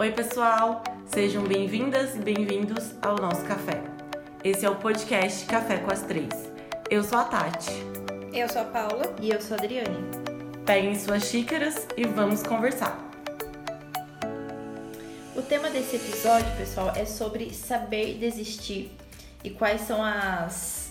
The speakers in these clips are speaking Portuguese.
Oi, pessoal! Sejam bem-vindas e bem-vindos ao nosso café. Esse é o podcast Café com as Três. Eu sou a Tati. Eu sou a Paula. E eu sou a Adriane. Peguem suas xícaras e vamos conversar. O tema desse episódio, pessoal, é sobre saber desistir e quais são as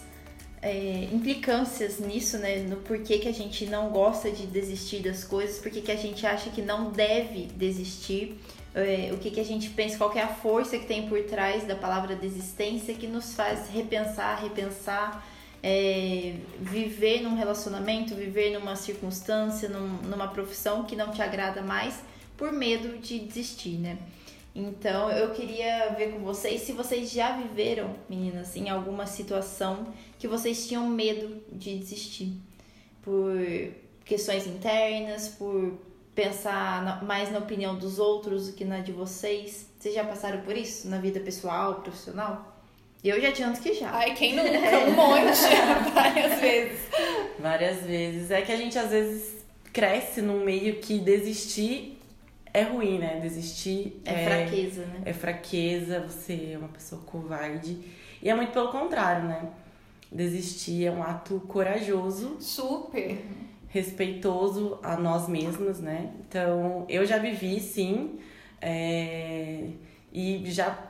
é, implicâncias nisso, né? No porquê que a gente não gosta de desistir das coisas, porquê que a gente acha que não deve desistir, é, o que, que a gente pensa, qual é a força que tem por trás da palavra desistência que nos faz repensar, repensar, é, viver num relacionamento, viver numa circunstância, num, numa profissão que não te agrada mais por medo de desistir, né? Então eu queria ver com vocês se vocês já viveram, meninas, em alguma situação que vocês tinham medo de desistir por questões internas, por pensar mais na opinião dos outros do que na de vocês. Vocês já passaram por isso na vida pessoal, profissional? Eu já adianto que já. Ai, quem nunca? Um monte, várias vezes. Várias vezes. É que a gente às vezes cresce num meio que desistir é ruim, né? Desistir é, é, fraqueza, né? É fraqueza, você é uma pessoa covarde. E é muito pelo contrário, né? Desistir é um ato corajoso. Super. Respeitoso a nós mesmos, né? Então, eu já vivi, sim. É, e já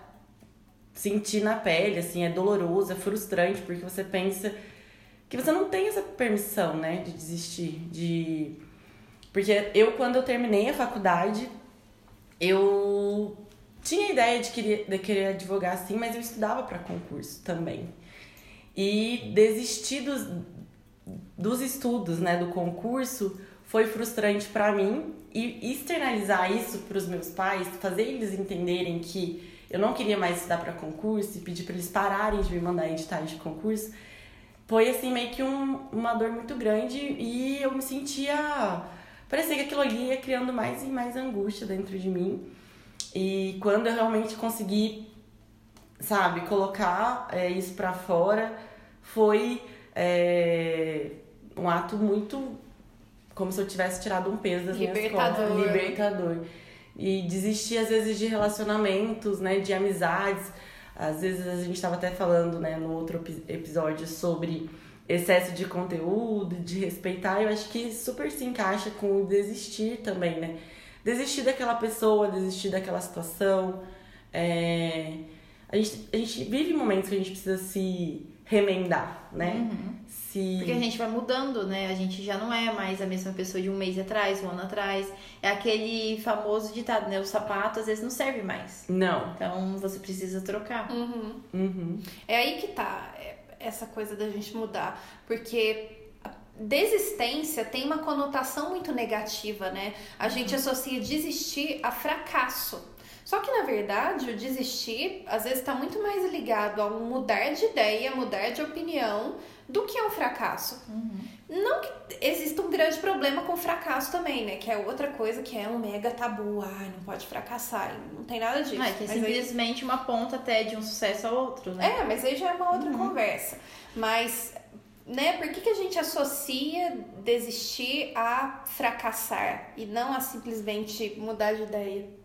senti na pele, assim, é doloroso, é frustrante, porque você pensa que você não tem essa permissão, né? De desistir, de porque eu, quando eu terminei a faculdade, eu tinha a ideia de querer, de querer advogar assim, mas eu estudava para concurso também. E desistir dos, dos estudos, né, do concurso, foi frustrante para mim e externalizar isso para os meus pais, fazer eles entenderem que eu não queria mais estudar para concurso e pedir para eles pararem de me mandar editais de concurso, foi assim meio que um, uma dor muito grande e eu me sentia parecia que aquilo ali ia criando mais e mais angústia dentro de mim. E quando eu realmente consegui, sabe, colocar é, isso para fora, foi é, um ato muito como se eu tivesse tirado um peso das libertador. minhas costas. Libertador. E desistir, às vezes, de relacionamentos, né, de amizades. Às vezes a gente estava até falando, né, no outro episódio sobre excesso de conteúdo, de respeitar, eu acho que super se encaixa com o desistir também, né? Desistir daquela pessoa, desistir daquela situação. É... A, gente, a gente vive momentos que a gente precisa se remendar, né? Uhum. Se... Porque a gente vai mudando, né? A gente já não é mais a mesma pessoa de um mês atrás, um ano atrás. É aquele famoso ditado, né? O sapato às vezes não serve mais. Não. Então você precisa trocar. Uhum. Uhum. É aí que tá. É essa coisa da gente mudar, porque desistência tem uma conotação muito negativa, né? A uhum. gente associa desistir a fracasso. Só que na verdade, o desistir às vezes está muito mais ligado a mudar de ideia, mudar de opinião, do que a um fracasso. Uhum. Não que exista um grande problema com fracasso também, né? Que é outra coisa que é um mega tabu. Ai, não pode fracassar. Não tem nada disso. Não, é que é simplesmente aí... uma ponta até de um sucesso ao outro, né? É, mas aí já é uma outra uhum. conversa. Mas, né, por que, que a gente associa desistir a fracassar e não a simplesmente mudar de ideia?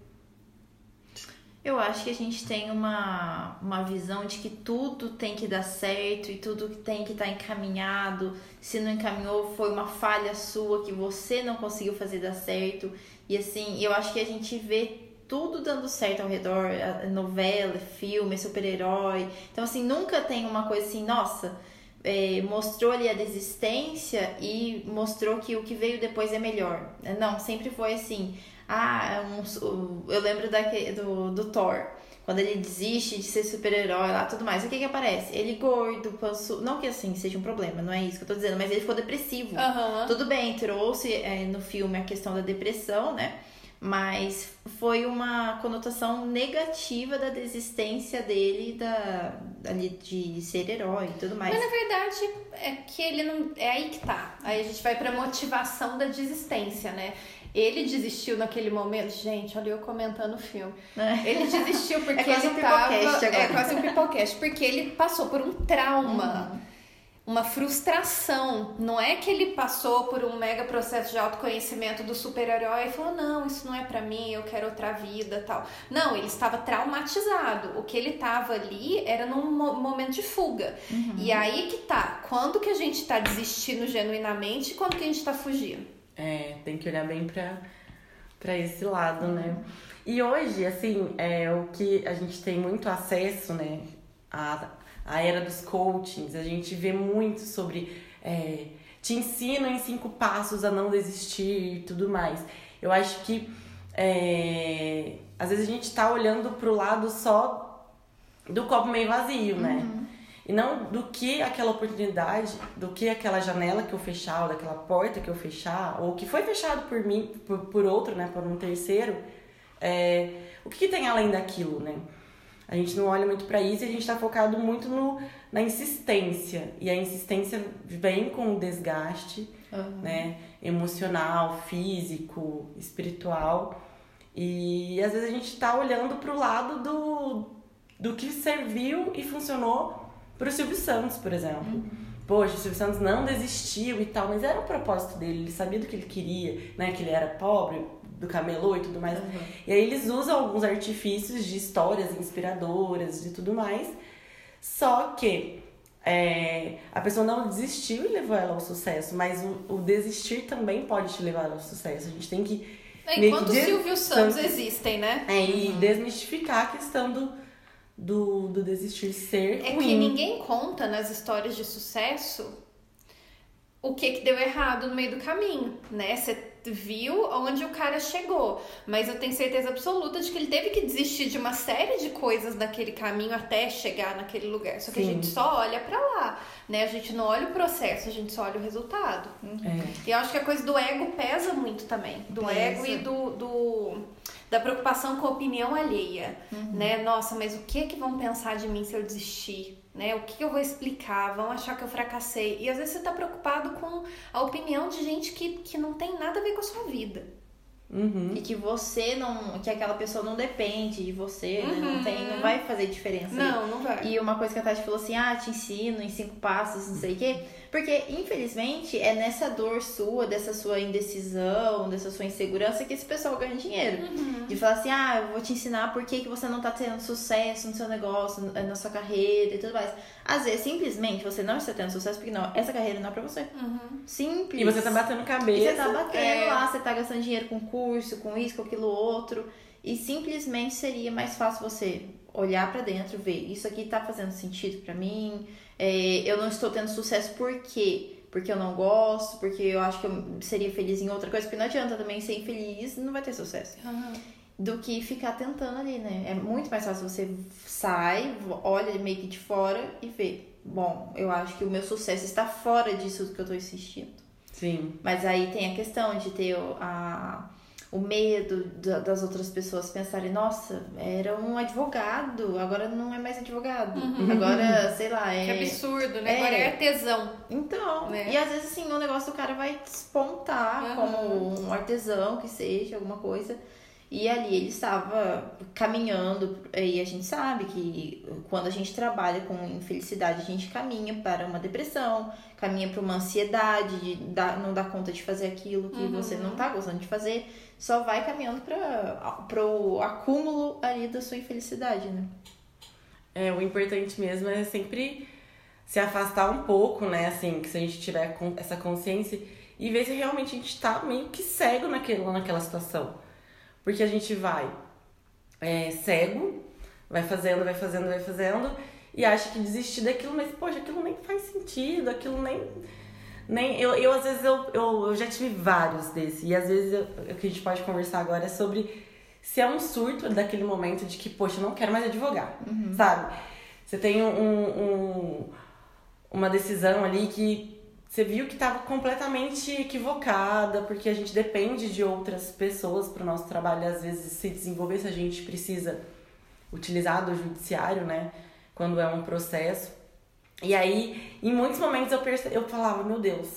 Eu acho que a gente tem uma, uma visão de que tudo tem que dar certo e tudo tem que estar tá encaminhado. Se não encaminhou, foi uma falha sua que você não conseguiu fazer dar certo. E assim, eu acho que a gente vê tudo dando certo ao redor, novela, filme, super-herói. Então, assim, nunca tem uma coisa assim, nossa, é, mostrou ali a desistência e mostrou que o que veio depois é melhor. Não, sempre foi assim. Ah, é um, eu lembro daquele, do, do Thor. Quando ele desiste de ser super-herói lá tudo mais, o que que aparece? Ele gordo, panço... Não que assim seja um problema, não é isso que eu tô dizendo, mas ele ficou depressivo. Uhum. Tudo bem, trouxe é, no filme a questão da depressão, né? Mas foi uma conotação negativa da desistência dele da, ali de ser herói e tudo mais. Mas na verdade é que ele não. É aí que tá. Aí a gente vai pra motivação da desistência, né? Ele desistiu naquele momento. Gente, olha eu comentando o filme. É. Ele desistiu porque é ele um tava. Agora. É quase um pipocast. Porque ele passou por um trauma. Uhum. uma frustração. Não é que ele passou por um mega processo de autoconhecimento do super-herói e falou: "Não, isso não é para mim, eu quero outra vida", tal. Não, ele estava traumatizado. O que ele estava ali era num momento de fuga. Uhum. E aí que tá, quando que a gente tá desistindo genuinamente e quando que a gente tá fugindo? É, tem que olhar bem para para esse lado, né? E hoje, assim, é o que a gente tem muito acesso, né? A, a era dos coachings, a gente vê muito sobre é, te ensino em cinco passos a não desistir e tudo mais. Eu acho que é, às vezes a gente tá olhando pro lado só do copo meio vazio, né? Uhum. E não do que aquela oportunidade, do que aquela janela que eu fechar, ou daquela porta que eu fechar, ou que foi fechado por mim, por, por outro, né? Por um terceiro. É, o que, que tem além daquilo, né? A gente não olha muito para isso e a gente está focado muito no, na insistência. E a insistência vem com o desgaste, uhum. né? Emocional, físico, espiritual. E às vezes a gente está olhando para o lado do, do que serviu e funcionou para o Silvio Santos, por exemplo. Uhum. Poxa, o Silvio Santos não desistiu e tal, mas era o propósito dele, ele sabia do que ele queria, né? Que ele era pobre, do camelô e tudo mais. Uhum. E aí eles usam alguns artifícios de histórias inspiradoras e tudo mais. Só que é, a pessoa não desistiu e levou ela ao sucesso, mas o, o, desistir também pode te levar ao sucesso. A gente tem que. É, enquanto Silvio Santos existem, né? É, e uhum. desmistificar a questão do, do, do desistir ser. É ruim. que ninguém conta nas histórias de sucesso o que que deu errado no meio do caminho, né? Você viu onde o cara chegou, mas eu tenho certeza absoluta de que ele teve que desistir de uma série de coisas naquele caminho até chegar naquele lugar. Só que Sim. a gente só olha para lá, né? A gente não olha o processo, a gente só olha o resultado. É. E eu acho que a coisa do ego pesa muito também, do pesa. ego e do, do da preocupação com a opinião alheia, uhum. né? Nossa, mas o que que vão pensar de mim se eu desistir? Né? O que eu vou explicar? Vão achar que eu fracassei. E às vezes você está preocupado com a opinião de gente que, que não tem nada a ver com a sua vida. Uhum. E que você não. que aquela pessoa não depende de você, uhum. né? não, uhum. tem, não vai fazer diferença. Não, não vai. E uma coisa que a Tati falou assim: ah, te ensino em cinco passos, não sei o quê. Porque, infelizmente, é nessa dor sua, dessa sua indecisão, dessa sua insegurança que esse pessoal ganha dinheiro. Uhum. De falar assim, ah, eu vou te ensinar por que, que você não tá tendo sucesso no seu negócio, na sua carreira e tudo mais. Às vezes, simplesmente, você não está tendo sucesso porque não, essa carreira não é pra você. Uhum. Simples. E você tá batendo cabeça. E você tá batendo é... lá, você tá gastando dinheiro com curso, com isso, com aquilo outro. E simplesmente seria mais fácil você olhar para dentro, ver isso aqui tá fazendo sentido para mim, é, eu não estou tendo sucesso por quê? Porque eu não gosto, porque eu acho que eu seria feliz em outra coisa, porque não adianta também ser infeliz não vai ter sucesso. Uhum. Do que ficar tentando ali, né? É muito mais fácil você sai, olha meio que de fora e vê. Bom, eu acho que o meu sucesso está fora disso que eu estou insistindo. Sim. Mas aí tem a questão de ter a o medo das outras pessoas pensarem, nossa, era um advogado, agora não é mais advogado. Uhum. Agora, sei lá, é. Que absurdo, né? É... Agora é artesão. Então, né? e às vezes assim, o negócio do cara vai despontar uhum. como um artesão que seja, alguma coisa. E ali ele estava caminhando, e a gente sabe que quando a gente trabalha com infelicidade, a gente caminha para uma depressão, caminha para uma ansiedade, de dar, não dar conta de fazer aquilo que uhum. você não está gostando de fazer, só vai caminhando para o acúmulo ali da sua infelicidade, né? É, o importante mesmo é sempre se afastar um pouco, né? Assim, que se a gente tiver essa consciência e ver se realmente a gente está meio que cego naquele, naquela situação porque a gente vai é, cego, vai fazendo, vai fazendo, vai fazendo, e acha que desistir daquilo, mas, poxa, aquilo nem faz sentido, aquilo nem. nem eu, eu às vezes, eu, eu, eu já tive vários desses, e às vezes o que a gente pode conversar agora é sobre se é um surto daquele momento de que, poxa, eu não quero mais advogar, uhum. sabe? Você tem um, um, uma decisão ali que você viu que estava completamente equivocada, porque a gente depende de outras pessoas para o nosso trabalho, às vezes, se desenvolver, se a gente precisa utilizar do judiciário, né? Quando é um processo. E aí, em muitos momentos eu, perce... eu falava, meu Deus,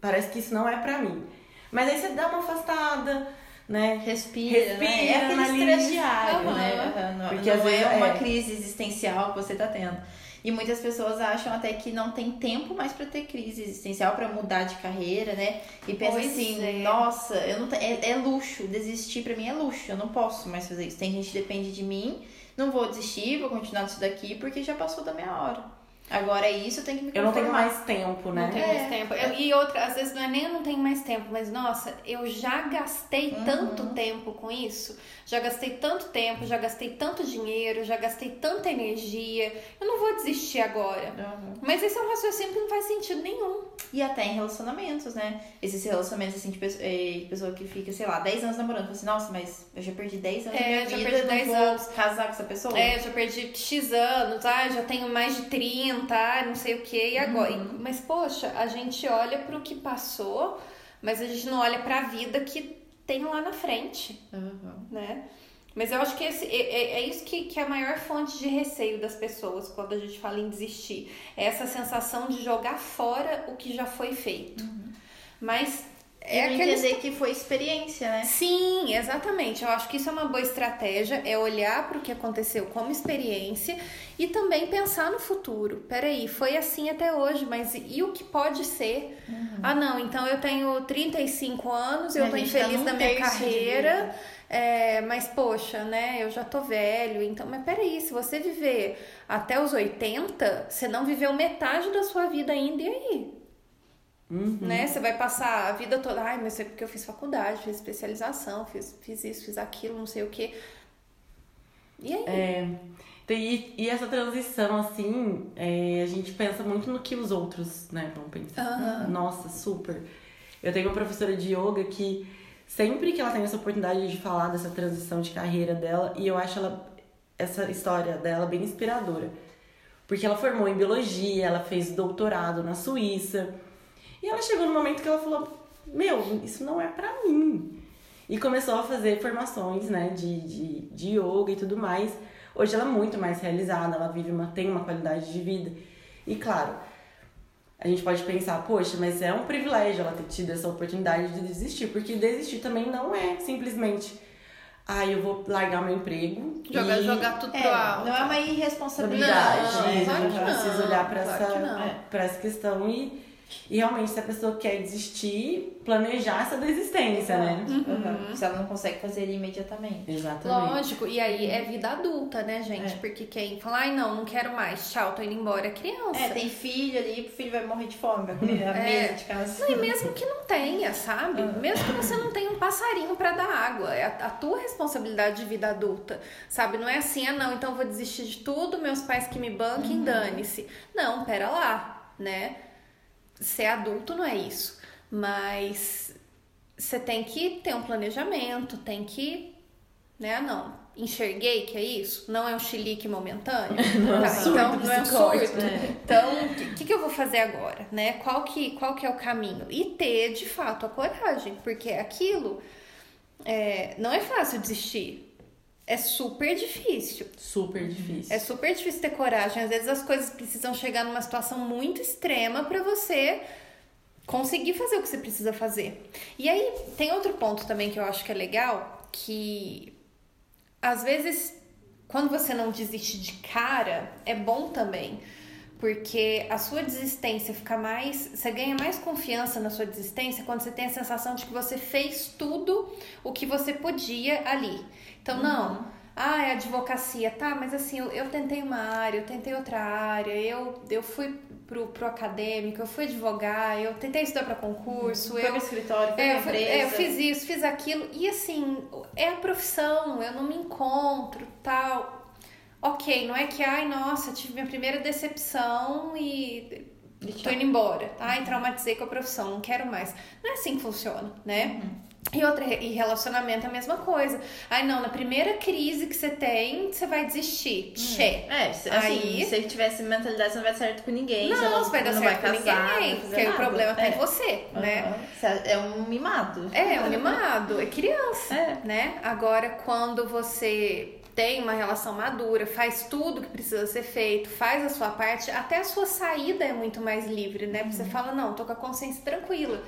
parece que isso não é para mim. Mas aí você dá uma afastada, né? Respira, Respira né? É aquele estresse diário, uhum. né? Uhum. Porque não, às vezes é uma crise existencial que você tá tendo. E muitas pessoas acham até que não tem tempo mais para ter crise existencial, para mudar de carreira, né? E pensa Pois assim, é. nossa, eu não é, é luxo, desistir para mim é luxo, eu não posso mais fazer isso. Tem gente que depende de mim, não vou desistir, vou continuar nisso daqui porque já passou da minha hora. Agora é isso, eu tenho que me Eu não tenho conformar. mais tempo, né? Não tenho É. mais tempo. Eu- e outra, às vezes não é nem eu não tenho mais tempo, mas nossa, eu já gastei Uhum. tanto tempo com isso, já gastei tanto tempo, já gastei tanto dinheiro, já gastei tanta energia. Eu não vou desistir agora. Uhum. Mas esse é um raciocínio que não faz sentido nenhum. E até em relacionamentos, né? Esses relacionamentos, assim, de pessoa, eh, de pessoa que fica, sei lá, 10 anos namorando. Fala assim, nossa, mas eu já perdi 10 anos É, da minha eu já vida, perdi não 10 vou anos. casar com essa pessoa? É, já perdi X anos, ah, já tenho mais de 30, ah, não sei o que, e agora? Uhum. Mas, poxa, a gente olha pro que passou, mas a gente não olha pra vida que tem lá na frente, Uhum. né? Mas eu acho que esse, é, é- é isso que, que é a maior fonte de receio das pessoas quando a gente fala em desistir. É essa sensação de jogar fora o que já foi feito. Mas é É aquele entender que foi experiência, né? Sim, exatamente. Eu acho que isso é uma boa estratégia, é olhar para o que aconteceu como experiência e também pensar no futuro. Peraí, foi assim até hoje, mas e o que pode ser? Ah, não, então eu tenho 35 anos, eu gente tá infeliz num na minha carreira. é, mas, poxa, né, eu já tô velho, então, mas peraí, se você viver até os 80, você não viveu metade da sua vida ainda, e aí? Uhum. né? Você vai passar a vida toda, ai, mas é porque eu fiz faculdade, fiz especialização, fiz, fiz isso, fiz aquilo, não sei o quê. E aí? É, então, e, e essa transição, assim, é, a gente pensa muito no que os outros, né, vão pensar. Aham. Nossa, super. Eu tenho uma professora de yoga que sempre que ela tem essa oportunidade de falar dessa transição de carreira dela, e eu acho ela, essa história dela bem inspiradora. Porque ela formou em biologia, ela fez doutorado na Suíça. E ela chegou no momento que ela falou: Meu, isso não é pra mim. E começou a fazer formações, né, de, de, de yoga e tudo mais. Hoje ela é muito mais realizada, ela vive uma, tem uma qualidade de vida. E claro, a gente pode pensar, poxa, mas é um privilégio ela ter tido essa oportunidade de desistir, porque desistir também não é simplesmente, ah, eu vou largar meu emprego. Jogar, e jogar tudo É, pro alto. não é uma responsabilidade. Não, né? gente não, precisa olhar pra claro essa, que não. pra essa questão e, e realmente, se a pessoa quer desistir, planejar essa desistência, né? Uhum. Se ela não consegue fazer imediatamente. Exatamente. Lógico, e aí é vida adulta, né, gente? É. Porque quem fala, ai não, não quero mais, tchau, tô indo embora, é criança. É, tem filho ali, o filho vai morrer de fome, vai comer a É. mesa de casa. Não, e mesmo que não tenha, sabe? Mesmo que você não tenha um passarinho pra dar água, é a, a tua responsabilidade de vida adulta, sabe? Não é assim, ah não, então eu vou desistir de tudo, meus pais que me banquem, dane-se. Não, pera lá, né? Ser adulto não é isso, mas você tem que ter um planejamento, tem que, né? Não, enxerguei que é isso, não é um chilique momentâneo, Não é um Tá, surto então não é um surto. né? Então, o que, que, que eu vou fazer agora, né? Qual que, qual que é o caminho? E ter, de fato, a coragem, porque aquilo é, não é fácil desistir. É super difícil. Super difícil. É super difícil ter coragem. Às vezes as coisas precisam chegar numa situação muito extrema pra você conseguir fazer o que você precisa fazer. E aí, tem outro ponto também que eu acho que é legal, que às vezes quando você não desiste de cara, é bom também. Porque a sua desistência fica mais. Você ganha mais confiança na sua desistência quando você tem a sensação de que você fez tudo o que você podia ali. Então, não. Ah, é advocacia, tá, mas assim, eu, eu tentei uma área, eu tentei outra área, eu, eu fui pro, pro acadêmico, eu fui advogar, eu tentei estudar para concurso, Foi eu pro escritório, foi é, eu, fui- é, eu fiz isso, fiz aquilo. E assim, é a profissão, eu não me encontro, tal. Ok, não é que, ai, nossa, tive minha primeira decepção e E tô indo embora. Ai, traumatizei com a profissão, não quero mais. Não é assim que funciona, né? Uhum. E outra, e relacionamento é a mesma coisa. Ai, não, na primeira crise que você tem, você vai desistir. Che. É, se, assim, Aí- se ele tivesse mentalidade, você não vai dar certo com ninguém. Não, você não vai dar não certo vai com casar, ninguém. Porque aí o nada. problema tá é. em você, né? Aham. Você É um mimado. É, um mimado, é criança, É. né? Agora, quando você tem uma relação madura, faz tudo que precisa ser feito, faz a sua parte, até a sua saída é muito mais livre, né? Porque você fala, não, tô com a consciência tranquila.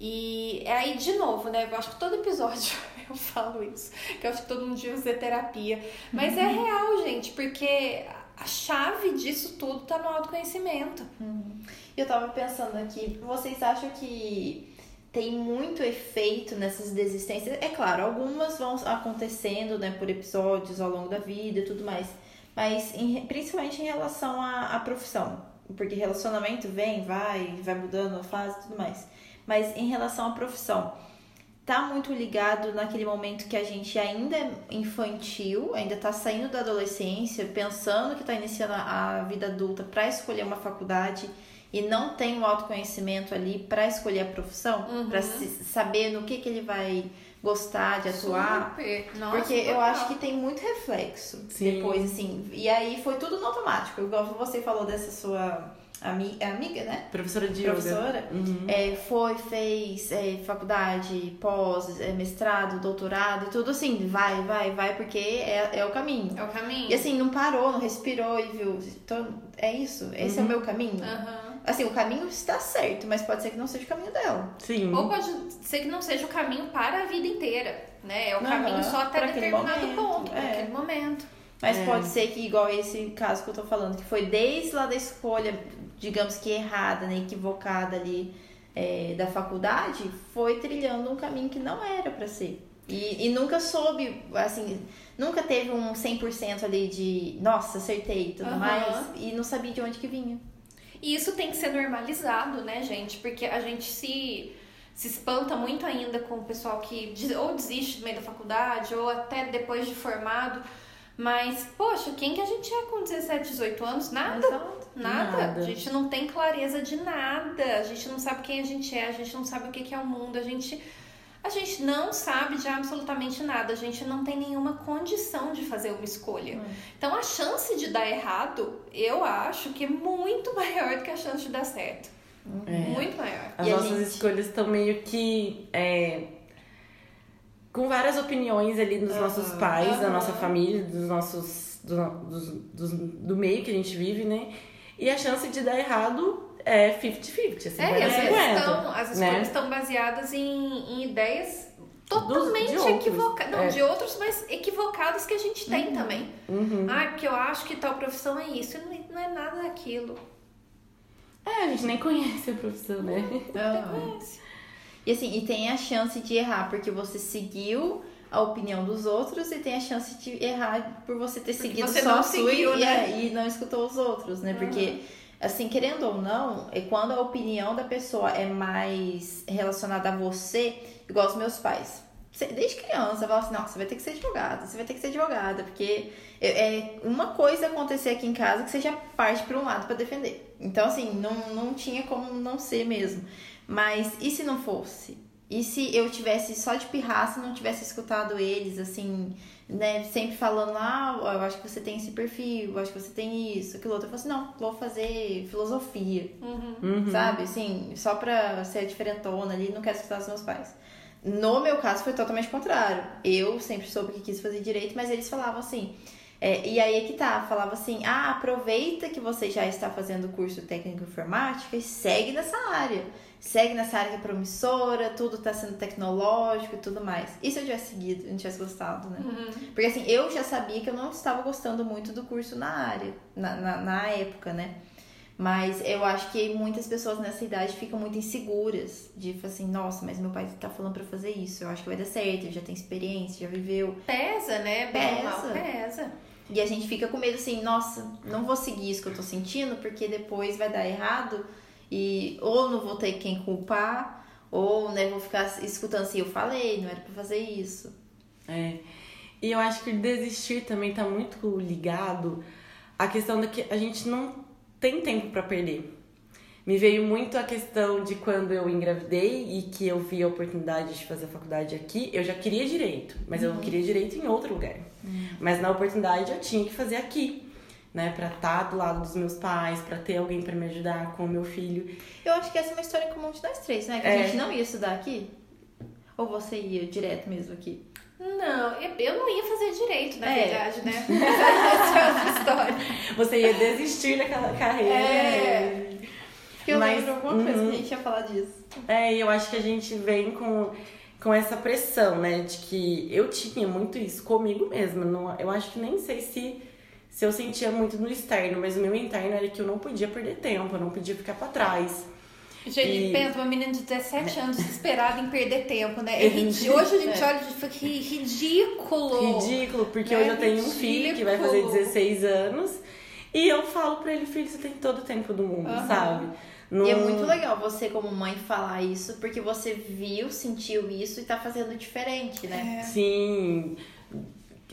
E é aí, de novo, né? Eu acho que todo episódio eu falo isso. Que eu acho que todo mundo devia fazer terapia. Mas é real, gente, porque a chave disso tudo tá no autoconhecimento. Uhum. Eu tava pensando aqui, vocês acham que tem muito efeito nessas desistências? É claro, algumas vão acontecendo, né, por episódios ao longo da vida e tudo mais, mas em, principalmente em relação à, à profissão, porque relacionamento vem, vai, vai mudando a fase e tudo mais. Mas em relação à profissão, tá muito ligado naquele momento que a gente ainda é infantil, ainda tá saindo da adolescência, pensando que tá iniciando a vida adulta para escolher uma faculdade e não tem o autoconhecimento ali para escolher a profissão, uhum. para saber no que que ele vai gostar de atuar. Nossa, porque eu acho que tem muito reflexo Sim. depois, assim. E aí foi tudo no automático. Igual você falou dessa sua ami, é amiga, né? Professora de Professora. Uhum. É, foi, fez é, faculdade, pós, é, mestrado, doutorado e tudo assim, vai, vai, vai, porque é, é o caminho. É o caminho. E assim, não parou, não respirou e viu. Então, é isso, esse uhum. é o meu caminho. Uhum. Assim, o caminho está certo, mas pode ser que não seja o caminho dela. Sim. Ou pode ser que não seja o caminho para a vida inteira, né? É o caminho só até determinado momento, ponto, é. naquele momento. Mas é. pode ser que, igual esse caso que eu tô falando, que foi desde lá da escolha digamos que errada, né, equivocada ali é, da faculdade, foi trilhando um caminho que não era para ser. E, e nunca soube, assim, nunca teve um 100% ali de, nossa, acertei e tudo uhum. mais, e não sabia de onde que vinha. E isso tem que ser normalizado, né, gente? Porque a gente se, se espanta muito ainda com o pessoal que ou desiste no meio da faculdade, ou até depois de formado. Mas, poxa, quem que a gente é com 17, 18 anos? Nada. Exato. Nada. nada. A gente não tem clareza de nada. A gente não sabe quem a gente é, a gente não sabe o que é o mundo, a gente. A gente não sabe de absolutamente nada, a gente não tem nenhuma condição de fazer uma escolha. Hum. Então a chance de dar errado, eu acho que é muito maior do que a chance de dar certo. É. Muito maior. As e nossas gente... escolhas estão meio que é, com várias opiniões ali dos uhum. nossos pais, uhum. da nossa família, dos nossos. Do, do, do meio que a gente vive, né? E a chance de dar errado é 50-50, assim, é, as, 50, estão, as escolhas né? estão baseadas em, em ideias totalmente equivocadas. Não, é. de outros, mas equivocadas que a gente tem uhum. também. Uhum. Ah, porque eu acho que tal profissão é isso. Não, não é nada daquilo. É, a gente nem conhece a profissão, né? Não, não conhece. E assim, e tem a chance de errar, porque você seguiu a opinião dos outros e tem a chance de errar por você ter porque seguido você só a sua seguiu, e, né? e não escutou os outros, né? Uhum. Porque, assim, querendo ou não, é quando a opinião da pessoa é mais relacionada a você, igual os meus pais. Desde criança, eu falo assim, não, você vai ter que ser advogada, você vai ter que ser advogada, porque é uma coisa acontecer aqui em casa que você já parte para um lado para defender. Então, assim, não, não tinha como não ser mesmo. Mas e se não fosse? E se eu tivesse só de pirraça, não tivesse escutado eles, assim, né, sempre falando, ah, eu acho que você tem esse perfil, eu acho que você tem isso, aquilo outro. Eu falei assim, não, vou fazer filosofia, uhum. Uhum. sabe? Assim, só pra ser diferentona ali, não quero escutar os meus pais. No meu caso foi totalmente contrário. Eu sempre soube que quis fazer direito, mas eles falavam assim. É, e aí é que tá, falava assim: ah, aproveita que você já está fazendo o curso técnico informática e segue nessa área segue nessa área que é promissora, tudo tá sendo tecnológico e tudo mais. Se eu tivesse seguido, eu não tivesse gostado, né? Uhum. Porque assim, eu já sabia que eu não estava gostando muito do curso na área, na, na, na época, né? Mas eu acho que muitas pessoas nessa idade ficam muito inseguras de falar assim, nossa, mas meu pai tá falando para fazer isso, eu acho que vai dar certo, ele já tem experiência, já viveu. Pesa, né? Pesa. pesa. E a gente fica com medo assim, nossa, não vou seguir isso que eu tô sentindo, porque depois vai dar errado e ou não vou ter quem culpar, ou né, vou ficar escutando assim, eu falei, não era para fazer isso. É. E eu acho que desistir também tá muito ligado à questão de que a gente não tem tempo para perder. Me veio muito a questão de quando eu engravidei e que eu vi a oportunidade de fazer a faculdade aqui, eu já queria direito, mas uhum. eu não queria direito em outro lugar. Uhum. Mas na oportunidade eu tinha que fazer aqui né, para estar tá do lado dos meus pais, para ter alguém para me ajudar com o meu filho. Eu acho que essa é uma história comum de nós três, né? Que é. a gente não ia estudar aqui. Ou você ia direto mesmo aqui? Não, eu não ia fazer direito, na é. verdade, né? Essa é outra história. Você ia desistir daquela carreira. É. Porque eu Mas, lembro alguma coisa que a uhum. gente ia falar disso. É, e eu acho que a gente vem com, com essa pressão, né? De que eu tinha muito isso comigo mesma. Não, eu acho que nem sei se se eu sentia muito no externo, mas o meu interno era que eu não podia perder tempo, eu não podia ficar para trás. Gente, e... pensa, uma menina de 17 anos desesperada em perder tempo, né? É rid... Hoje a gente é. olha e fala que ridículo. Ridículo, porque né? hoje eu tenho ridículo. um filho que vai fazer 16 anos e eu falo pra ele, filho, você tem todo o tempo do mundo, uhum. sabe? No... E é muito legal você, como mãe, falar isso, porque você viu, sentiu isso e tá fazendo diferente, né? É. Sim.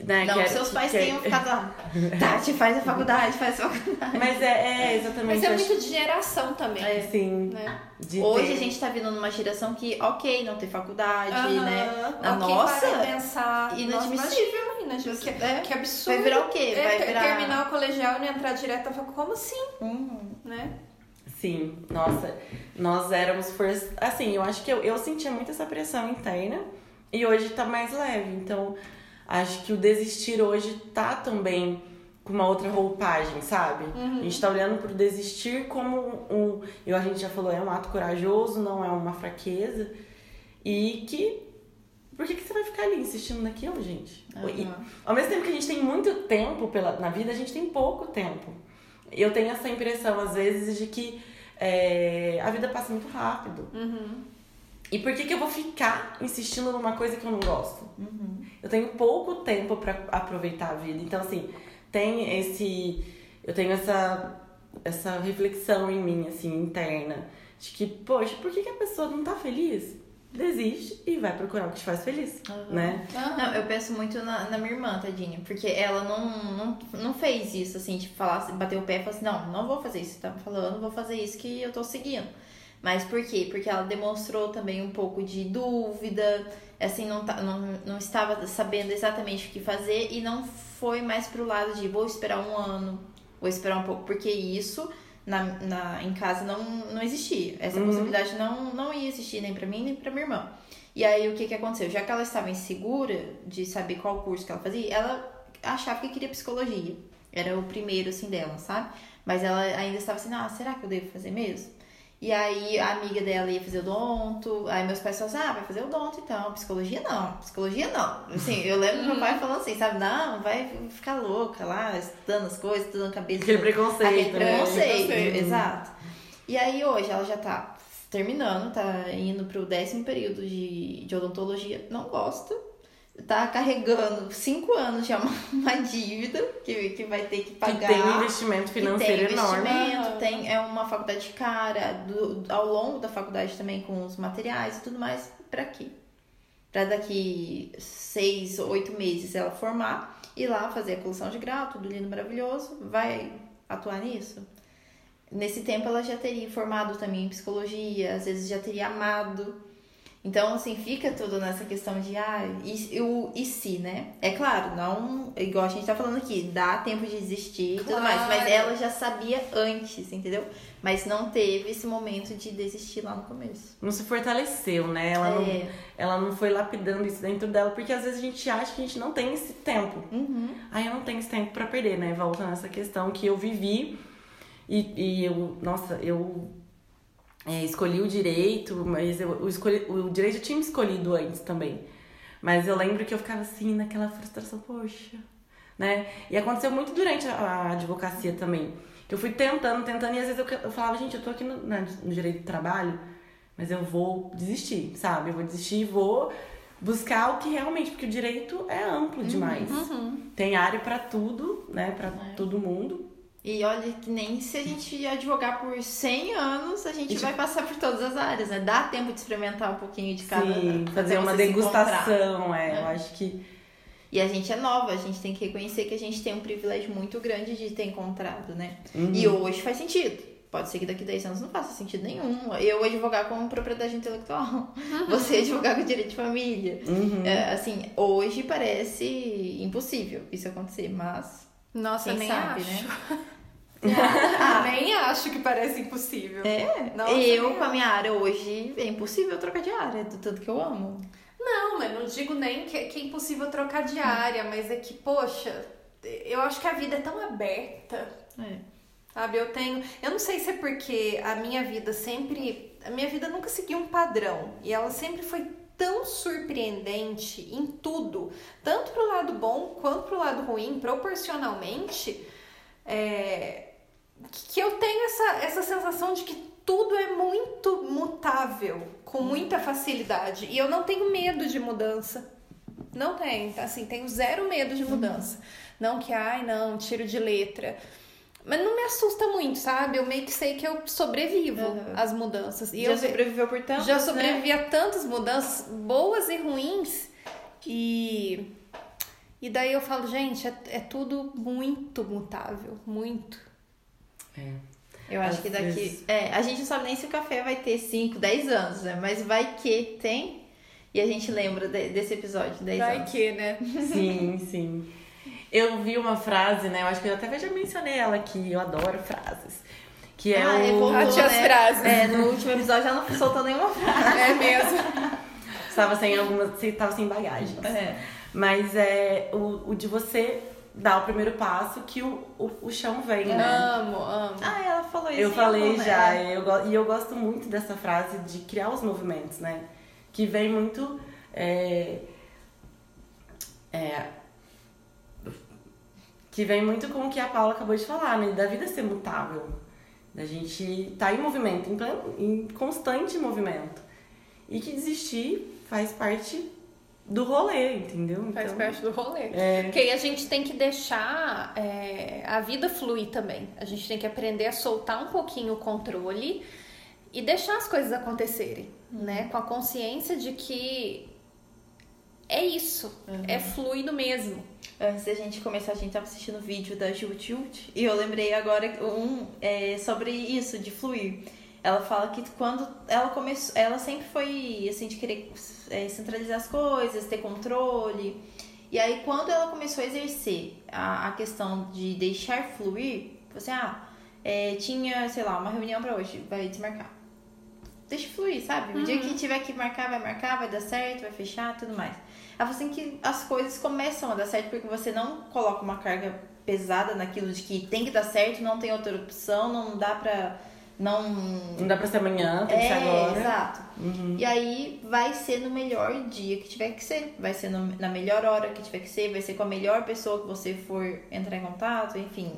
Né, não, que seus pais que tenham ficado lá. Tati, faz a faculdade, faz a faculdade. Mas é, é exatamente. Mas é muito de geração também. É, sim. Né? Hoje ter... a gente tá vindo numa geração que, ok, não tem faculdade, uh -huh. né? Na okay, nossa. Para pensar. Inadmissível. Imagina, que, é, que absurdo. Vai virar o quê? É, vai virar... Terminar o colegial e entrar direto pra faculdade. Como assim? Uhum. Né? Sim, nossa, nós éramos for... assim, eu acho que eu, eu sentia muito essa pressão interna e hoje tá mais leve. Então, acho que o desistir hoje tá também com uma outra roupagem, sabe? Uhum. A gente tá olhando pro desistir como um, eu a gente já falou, é um ato corajoso, não é uma fraqueza. E que por que, que você vai ficar ali insistindo naquilo, gente? Uhum. E, ao mesmo tempo que a gente tem muito tempo pela, na vida, a gente tem pouco tempo. Eu tenho essa impressão, às vezes, de que é, a vida passa muito rápido. Uhum. E por que, que eu vou ficar insistindo numa coisa que eu não gosto? Uhum. Eu tenho pouco tempo para aproveitar a vida. Então, assim, tem esse. Eu tenho essa, essa reflexão em mim, assim, interna. De que, poxa, por que, que a pessoa não tá feliz? Desiste e vai procurar o que te faz feliz, uhum. né? Não, eu penso muito na, na, minha irmã, tadinha, porque ela não, não, não fez isso, assim, tipo, falar, bater o pé e falar assim, não, não vou fazer isso, tá falando, vou fazer isso que eu tô seguindo. Mas por quê? Porque ela demonstrou também um pouco de dúvida, assim, não, tá, não, não estava sabendo exatamente o que fazer e não foi mais pro lado de vou esperar um ano, vou esperar um pouco, porque isso na, na, em casa não, não existia. Essa uhum. possibilidade não, não ia existir nem para mim nem para minha irmã. E aí o que, que aconteceu? Já que ela estava insegura de saber qual curso que ela fazia, ela achava que queria psicologia. Era o primeiro assim dela, sabe? Mas ela ainda estava assim, ah, será que eu devo fazer mesmo? E aí a amiga dela ia fazer odonto, aí meus pais falaram assim, ah, vai fazer odonto então, psicologia não, psicologia não. Assim, eu lembro meu pai falando assim, sabe, não, vai ficar louca lá, estudando as coisas, estudando a cabeça. Aquele preconceito. Aquele preconceito, né? exato. E aí hoje ela já tá terminando, tá indo pro décimo período de, de odontologia, não gosta, tá carregando cinco anos já uma, uma dívida que, que vai ter que pagar. Que tem um investimento financeiro tem enorme. Investimento, tem é uma faculdade cara, do, ao longo da faculdade também com os materiais e tudo mais. Pra quê? Pra daqui seis, oito meses ela formar e lá fazer a colução de grau, tudo lindo, maravilhoso. Vai atuar nisso? Nesse tempo ela já teria formado também em psicologia, às vezes já teria amado então, assim, fica tudo nessa questão de, ah, e, o e se, né? É claro, não, igual a gente tá falando aqui, dá tempo de existir e claro. tudo mais, mas ela já sabia antes, entendeu? Mas não teve esse momento de desistir lá no começo. Não se fortaleceu, né? Ela, é. não, ela não foi lapidando isso dentro dela, porque às vezes a gente acha que a gente não tem esse tempo. Uhum. Aí eu não tenho esse tempo para perder, né? Volta nessa questão que eu vivi e, e eu, nossa, eu é, escolhi o direito, mas eu, eu escolhi, o direito eu tinha escolhido antes também. Mas eu lembro que eu ficava assim, naquela frustração, poxa, né? E aconteceu muito durante a, a advocacia também. Que eu fui tentando, tentando, e às vezes eu, eu falava, gente, eu tô aqui no, no direito do trabalho, mas eu vou desistir, sabe? Eu vou desistir e vou buscar o que realmente, porque o direito é amplo uhum, demais. Uhum. Tem área para tudo, né? Para é. todo mundo. E olha que nem se a gente advogar por 100 anos, a gente vai passar por todas as áreas, né? Dá tempo de experimentar um pouquinho de cada. Sim, fazer uma degustação, é, é, eu acho que. E a gente é nova, a gente tem que reconhecer que a gente tem um privilégio muito grande de ter encontrado, né? Uhum. E hoje faz sentido. Pode ser que daqui a 10 anos não faça sentido nenhum. Eu advogar com propriedade intelectual, você advogar com direito de família. Uhum. É, assim, hoje parece impossível isso acontecer, mas. Nossa, Quem nem sabe, acho. né? ah, nem acho que parece impossível. É, Nossa, eu com a minha área hoje é impossível trocar de área, do tanto que eu amo. Não, mas não digo nem que, que é impossível trocar de área, mas é que, poxa, eu acho que a vida é tão aberta. É. Sabe, eu tenho. Eu não sei se é porque a minha vida sempre. A minha vida nunca seguiu um padrão. E ela sempre foi tão surpreendente em tudo, tanto pro lado bom quanto pro lado ruim, proporcionalmente, é, que eu tenho essa, essa sensação de que tudo é muito mutável, com muita facilidade. E eu não tenho medo de mudança. Não tenho, assim, tenho zero medo de mudança. Não que, ai, não, tiro de letra. Mas não me assusta muito, sabe? Eu meio que sei que eu sobrevivo Uhum. às mudanças. E já eu sobreviveu por tanto, já né? sobrevivi a tantas mudanças, boas e ruins. E, e daí eu falo, gente, é, é tudo muito mutável, muito. É. Eu acho Às que daqui. vezes. É, a gente não sabe nem se o café vai ter 5, 10 anos, né? Mas vai que tem. E a gente lembra de- desse episódio, 10 anos. que, né? Sim, sim. Eu vi uma frase, né? Eu acho que eu até já mencionei ela aqui. Eu adoro frases. Que é Ah, é, o. voltou, Ate as né? frases. É, no último episódio ela não soltou nenhuma frase. É mesmo. Estava sem algumas. Estava sem bagagem. É. Mas é o, o de você dar o primeiro passo que o, o, o chão vem, né? Amo, amo. Ah, ela falou isso. Eu falei né? já, eu, e eu gosto muito dessa frase de criar os movimentos, né? Que vem muito. É, é, que vem muito com o que a Paula acabou de falar, né? Da vida ser mutável. Da gente estar em movimento, em, plan- em constante movimento. E que desistir faz parte do rolê, entendeu? Faz Então, parte do rolê. É, Porque aí a gente tem que deixar é, a vida fluir também. A gente tem que aprender a soltar um pouquinho o controle e deixar as coisas acontecerem, né? Com a consciência de que é isso, é fluido mesmo. Antes da gente começar, a gente tava assistindo o vídeo da Jut Jut e eu lembrei agora um é, sobre isso, de fluir. Ela fala que quando ela começou, ela sempre foi assim, de querer é, centralizar as coisas, ter controle. E aí, quando ela começou a exercer a, a questão de deixar fluir, você, ah, é, tinha, sei lá, uma reunião pra hoje, vai desmarcar. Deixa fluir, sabe? O dia que tiver que marcar, vai marcar, vai dar certo, vai fechar, tudo mais. Ela falou assim que as coisas começam a dar certo porque você não coloca uma carga pesada naquilo de que tem que dar certo, não tem outra opção, não dá pra. Não. não dá pra ser amanhã, tem que ser É, agora. exato. Uhum. E aí vai ser no melhor dia que tiver que ser. Vai ser no- na melhor hora que tiver que ser, vai ser com a melhor pessoa que você for entrar em contato, enfim.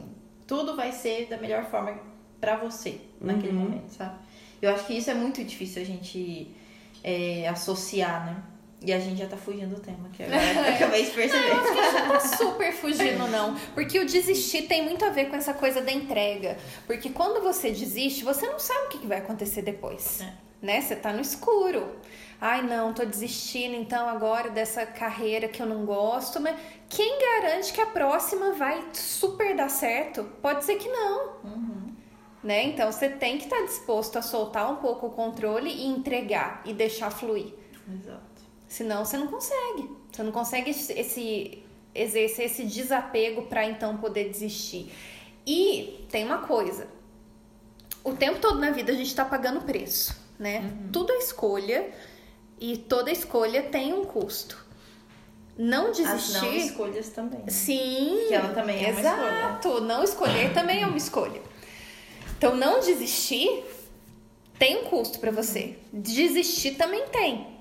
Tudo vai ser da melhor forma pra você naquele Uhum. momento, sabe? Eu acho que isso é muito difícil a gente é, associar, né? E a gente já tá fugindo do tema, que agora eu acabei de perceber. Que a gente não tá super fugindo, não. Porque o desistir tem muito a ver com essa coisa da entrega. Porque quando você desiste, você não sabe o que vai acontecer depois. É. Né? Você tá no escuro. Ai, não, tô desistindo então agora dessa carreira que eu não gosto. Mas quem garante que a próxima vai super dar certo? Pode ser que não. Né? Então você tem que estar disposto a soltar um pouco o controle e entregar e deixar fluir. Exato. Senão você não consegue. Você não consegue esse, exercer esse desapego para então poder desistir. E tem uma coisa. O tempo todo na vida a gente tá pagando preço, né? Tudo é escolha e toda escolha tem um custo. Não As não desistir. escolhas também. né? Sim. Que ela também é uma escolha. Exato. Não escolher também é uma escolha. Então, não desistir tem um custo para você. Desistir também tem.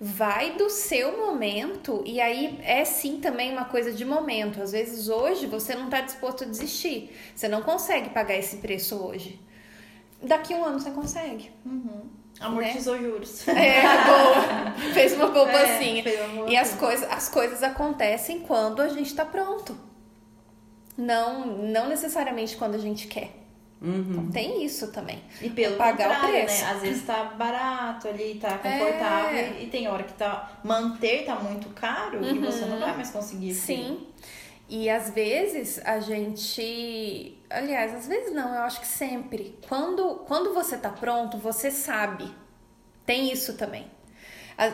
Vai do seu momento e aí é sim também uma coisa de momento. Às vezes hoje você não está disposto a desistir. Você não consegue pagar esse preço hoje. Daqui a um ano você consegue. Amortizou juros. É, boa. Fez uma poupancinha. É. E as coisas, as coisas acontecem quando a gente tá pronto. Não, não necessariamente quando a gente quer. Uhum. Tem isso também. E pelo Pagar o contrário, preço. né? Às vezes tá barato ali, tá confortável. É. E tem hora que tá. Manter tá muito caro e você não vai mais conseguir. Sim. E às vezes a gente. Aliás, às vezes não, eu acho que sempre. Quando, quando você tá pronto, você sabe. Tem isso também.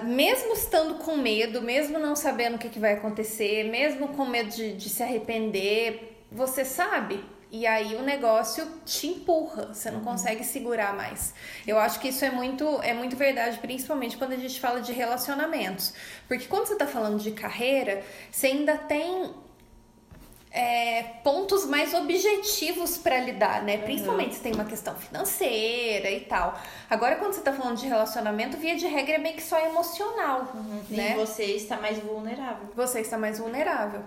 Mesmo estando com medo, mesmo não sabendo o que, que vai acontecer, mesmo com medo de, de se arrepender, você sabe. E aí o negócio te empurra, você não consegue segurar mais. Eu acho que isso é muito, é muito verdade, principalmente quando a gente fala de relacionamentos. Porque quando você tá falando de carreira, você ainda tem é, pontos mais objetivos para lidar, né? Principalmente se tem uma questão financeira e tal. Agora, quando você tá falando de relacionamento, via de regra é meio que só emocional, né? E você está mais vulnerável. Você está mais vulnerável.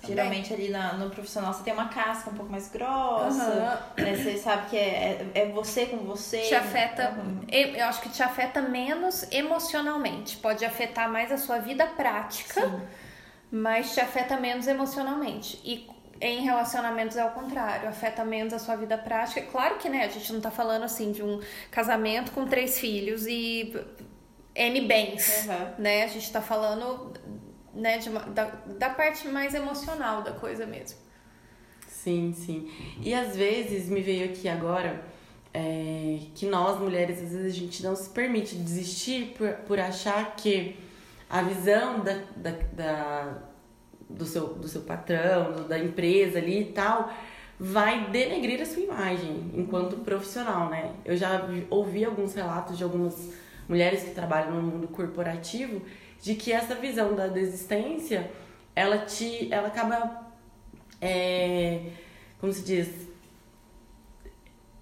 Também. Geralmente ali na- no profissional você tem uma casca um pouco mais grossa, né? Você sabe que é, é, é você com você. te afeta, Uhum. eu acho que te afeta menos emocionalmente. Pode afetar mais a sua vida prática, Sim. mas te afeta menos emocionalmente. E em relacionamentos é o contrário, afeta menos a sua vida prática. Claro que, né, a gente não tá falando assim de um casamento com três filhos e N bens, Uhum. né? A gente tá falando né, uma- da, da parte mais emocional da coisa mesmo. Sim, sim. E às vezes me veio aqui agora é, que nós, mulheres, às vezes a gente não se permite desistir por, por achar que a visão da, da, da- do, seu, do seu patrão, do- da empresa ali e tal, vai denegrir a sua imagem enquanto profissional, né? Eu já vi- ouvi alguns relatos de algumas mulheres que trabalham no mundo corporativo de que essa visão da desistência, ela te, ela acaba é, como se diz,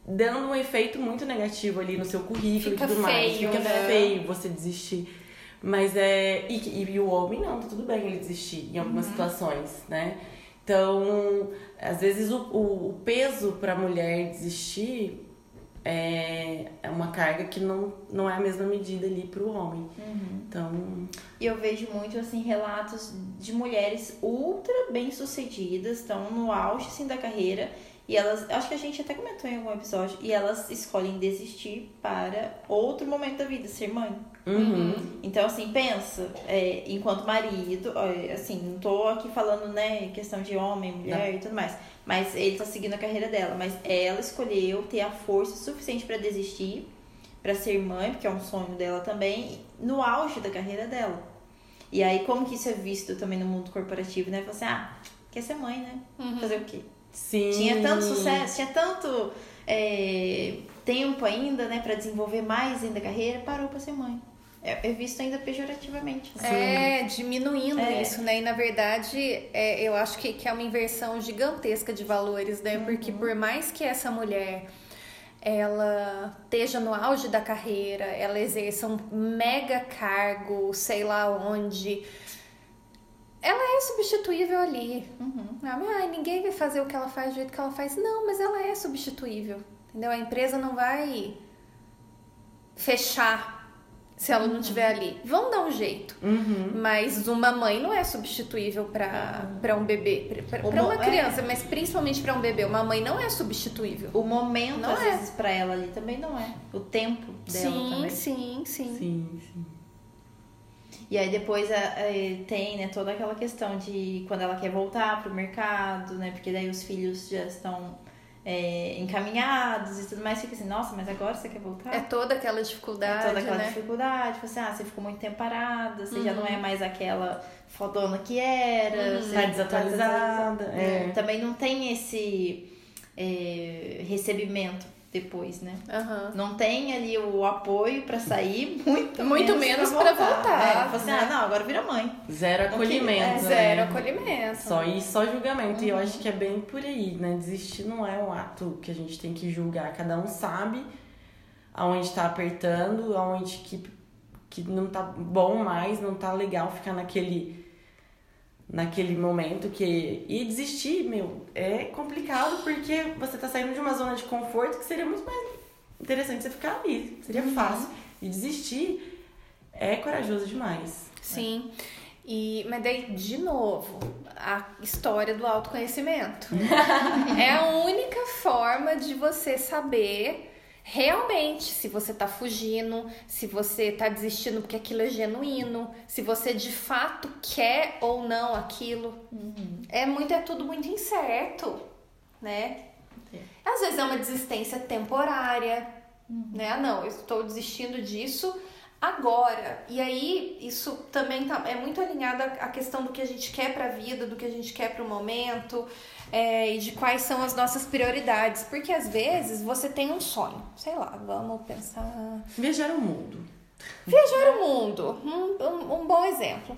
dando um efeito muito negativo ali no seu currículo Fica e tudo mais. feio, Fica né? feio você desistir. Mas é. E, e, e o homem não, tá tudo bem ele desistir em algumas situações, né? Então, às vezes o, o, o peso pra mulher desistir é, é uma carga que não, não é a mesma medida ali pro homem. Então, E eu vejo muito, assim, relatos de mulheres ultra bem-sucedidas, estão no auge, assim, da carreira, e elas, acho que a gente até comentou em algum episódio, e elas escolhem desistir para outro momento da vida, ser mãe. uhum. Então, assim, pensa, é, enquanto marido, ó, assim, não tô aqui falando, né, questão de homem, mulher e tudo mais, mas ele tá seguindo a carreira dela, mas ela escolheu ter a força suficiente para desistir, para ser mãe, porque é um sonho dela também, no auge da carreira dela. E aí, como que isso é visto também no mundo corporativo, né? Você, ah, quer ser mãe, né? Fazer o quê? sim. Tinha tanto sucesso, tinha tanto é, tempo ainda, né, para desenvolver mais ainda a carreira, parou para ser mãe. É, é visto ainda pejorativamente. né? É, diminuindo É. isso, né? E na verdade, é, eu acho que, que é uma inversão gigantesca de valores, né? Porque por mais que essa mulher ela esteja no auge da carreira, ela exerça um mega cargo, sei lá onde, ela é substituível ali. Ah, Ai, ninguém vai fazer o que ela faz do jeito que ela faz. Não, mas ela é substituível. Entendeu? A empresa não vai fechar se ela não estiver ali. Vão dar um jeito. Uhum. Mas uma mãe não é substituível para para um bebê, para uma é. criança, mas principalmente para um bebê. Uma mãe não é substituível. O momento, Não às é. vezes, pra ela ali também não é. O tempo dela sim, também. sim, sim, Sim, sim. E aí depois é, é, tem, né, toda aquela questão de quando ela quer voltar pro mercado, né? Porque daí os filhos já estão é, encaminhados e tudo mais. Fica assim, nossa, mas agora você quer voltar? É toda aquela É dificuldade, toda aquela né? dificuldade, tipo assim, ah, você ficou muito tempo parada, você já não Uhum. é mais aquela fodona que era, Uhum. você Tá já desatualizada, é. Também não tem esse é, recebimento depois, né? Aham. Não tem ali o apoio pra sair, muito, Muito menos pra voltar, É, tipo assim, né? ah, não, agora vira mãe. Zero acolhimento. queria- é, né? Zero acolhimento. Só e só julgamento. E eu acho que é bem por aí, né? Desistir não é um ato que a gente tem que julgar. Cada um sabe aonde tá apertando, aonde que, que não tá bom mais, não tá legal ficar naquele naquele momento que e desistir, meu, é complicado porque você tá saindo de uma zona de conforto que seria muito mais interessante você ficar ali, seria fácil. E desistir é corajoso demais. Sim. E, mas daí, de novo, a história do autoconhecimento. é a única forma de você saber realmente se você tá fugindo, se você tá desistindo porque aquilo é genuíno, se você de fato quer ou não aquilo. É muito, é tudo muito incerto, né? É. Às vezes é uma desistência temporária, né? Ah, não, eu estou desistindo disso agora. E aí, isso também tá, é muito alinhado à questão do que a gente quer pra vida, do que a gente quer pro momento, é, e de quais são as nossas prioridades. Porque às vezes você tem um sonho, sei lá, vamos pensar. Viajar o mundo. Viajar o mundo, um, um, um bom exemplo.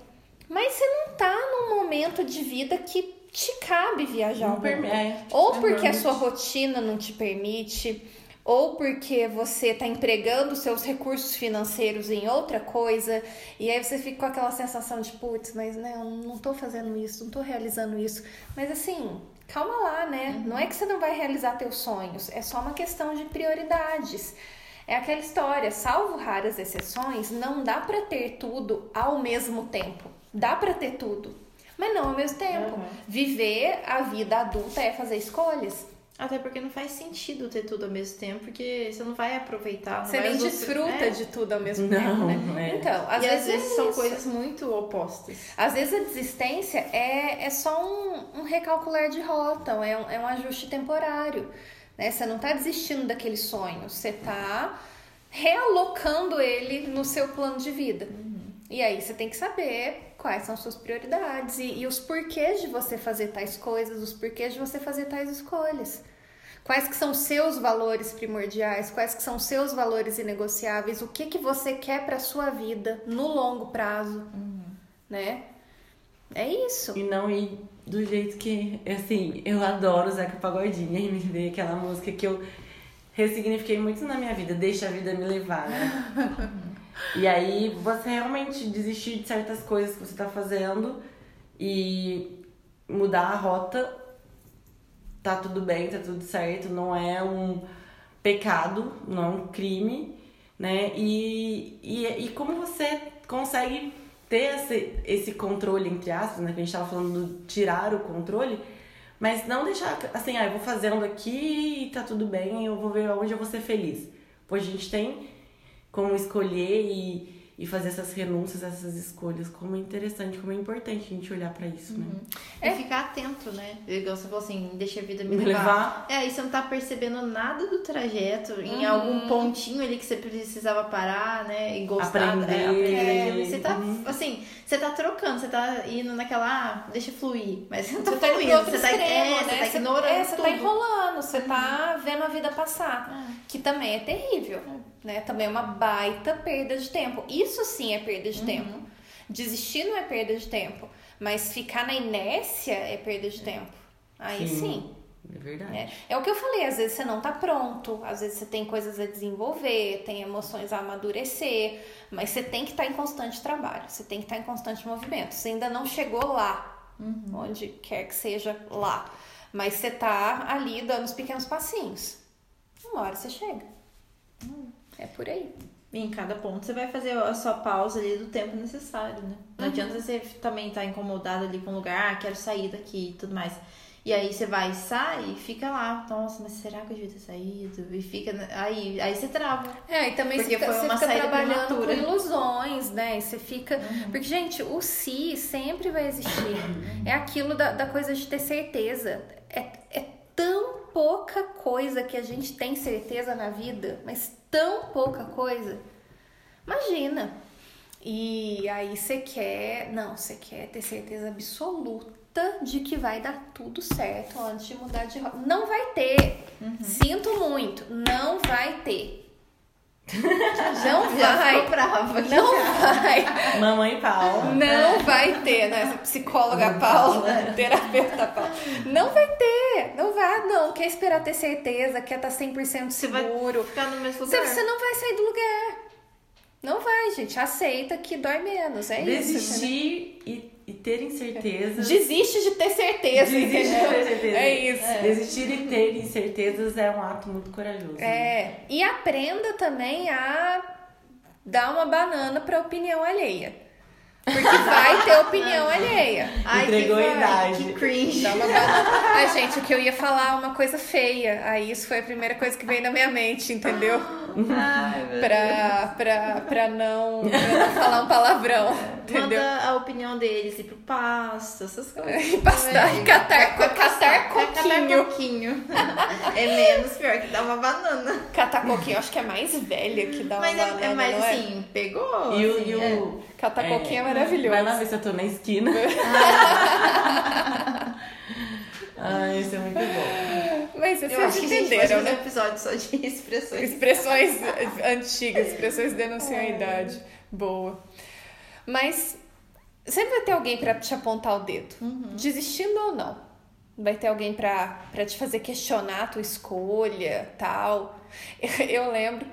mas você não tá num momento de vida que te cabe viajar Não ao mundo. permite. Ou porque a sua rotina não te permite, ou porque você está empregando seus recursos financeiros em outra coisa, e aí você fica com aquela sensação de, putz, mas né, eu não tô fazendo isso, não tô realizando isso. Mas assim, calma lá, né? Não é que você não vai realizar teus sonhos, é só uma questão de prioridades. É aquela história, salvo raras exceções, não dá para ter tudo ao mesmo tempo. Dá para ter tudo, mas não ao mesmo tempo. Uhum. Viver a vida adulta é fazer escolhas. Até porque não faz sentido ter tudo ao mesmo tempo, porque você não vai aproveitar. Não Você vai nem desfruta É. de tudo ao mesmo Não, tempo, né? é. Então, às e vezes, às vezes é são isso. coisas muito opostas. Às vezes a desistência é, é só um, um recalcular de rota, é um, é um ajuste temporário. Né? Você não está desistindo daquele sonho, você está realocando ele no seu plano de vida. E aí você tem que saber quais são suas prioridades e, e os porquês de você fazer tais coisas, os porquês de você fazer tais escolhas. Quais que são seus valores primordiais, quais que são seus valores inegociáveis, o que que você quer para sua vida no longo prazo, né? É isso. E não ir do jeito que, assim, eu adoro Zeca Pagodinho e me veio aquela música que eu ressignifiquei muito na minha vida, deixa a vida me levar, né? e aí você realmente desistir de certas coisas que você tá fazendo e mudar a rota, tá tudo bem, tá tudo certo, não é um pecado, não é um crime, né? E, e, e como você consegue ter esse, esse controle, entre aspas, né? Que a gente tava falando do tirar o controle, mas não deixar assim, ah, eu vou fazendo aqui e tá tudo bem, eu vou ver onde eu vou ser feliz. Pois a gente tem como escolher e, e fazer essas renúncias, essas escolhas. Como é interessante, como é importante a gente olhar pra isso, né? É ficar atento, né? Igual você falou assim, deixa a vida me Me levar. levar. É, e você não tá percebendo nada do trajeto, em Uhum. algum pontinho ali que você precisava parar, né? E gostar. Aprender. É, aprender. Você tá, Uhum. assim, você tá trocando, você tá indo naquela, ah, deixa fluir. Mas você não tá Você tá fluindo, você tá, extremo, é, né? você tá ignorando é, você tudo. Uhum. tá enrolando, você tá vendo a vida passar. Ah. Que também é terrível, né? Também é uma baita perda de tempo. Isso sim é perda Uhum. de tempo. Desistir não é perda de tempo, mas ficar na inércia é perda de tempo. Aí sim. É verdade. É, é o que eu falei, às vezes você não tá pronto, às vezes você tem coisas a desenvolver, tem emoções a amadurecer, mas você tem que estar em constante trabalho, você tem que estar em constante movimento. Você ainda não chegou lá, onde quer que seja lá, mas você tá ali dando os pequenos passinhos. Uma hora você chega. É por aí. E em cada ponto você vai fazer a sua pausa ali do tempo necessário, né? Não Uhum. adianta você também estar incomodado ali com o lugar, ah, quero sair daqui e tudo mais. E aí você vai, sai e fica lá. Nossa, mas será que eu devia ter saído? E fica. Aí, aí você trava. É, e também Porque você fica, foi você uma fica saída trabalhando com prematura. ilusões, né? E você fica. Uhum. Porque, gente, o si sempre vai existir. É aquilo da, da coisa de ter certeza. É, é tão pouca coisa que a gente tem certeza na vida, mas tão pouca coisa. Imagina. E aí você quer. Não, você quer ter certeza absoluta de que vai dar tudo certo antes de mudar de rota. Não vai ter. Uhum. Sinto muito. Não vai ter. Não vai. brava. Não vai. Mamãe Paula. Não vai ter, né? Essa psicóloga Paula, terapeuta Paula. Não vai ter. Não vai, não. Quer esperar ter certeza, quer estar 100% Você vai seguro. ficar no mesmo Você, lugar. você não vai sair do lugar. Não vai, gente. Aceita que dói menos. É isso. entendeu? Desistir e, e ter incertezas. Desiste de ter certeza. Desistir de ter certeza. É isso. Desistir e ter incertezas é um ato muito corajoso. né? É, e aprenda também a dar uma banana pra opinião alheia. Porque vai ter opinião alheia. Ai, Entregou que a idade. Que cringe. Dá uma banana. Ai, gente, o que eu ia falar é uma coisa feia. Aí isso foi a primeira coisa que veio na minha mente, entendeu? Ai, meu Pra, pra, pra, não, pra não falar um palavrão, entendeu? Manda a opinião deles, ir pro pasto, essas coisas. E pastar, e catar, catar passar, coquinho. Catar coquinho. é menos pior que dar uma banana. Catar coquinho, acho que é mais velha que dá uma Mas banana, é, é mais é? assim, pegou. E o. assim, E o Catar é, coquinho é maravilhoso. Vai lá ver se eu tô na esquina. Ai, isso é muito bom. Mas Eu vocês acho que a gente pode entenderam, fazer um né? episódio só de expressões. Expressões antigas, expressões denunciam a idade. Boa. Mas sempre vai ter alguém pra te apontar o dedo, Uhum. desistindo ou não. Vai ter alguém pra, pra te fazer questionar a tua escolha, tal. Eu lembro.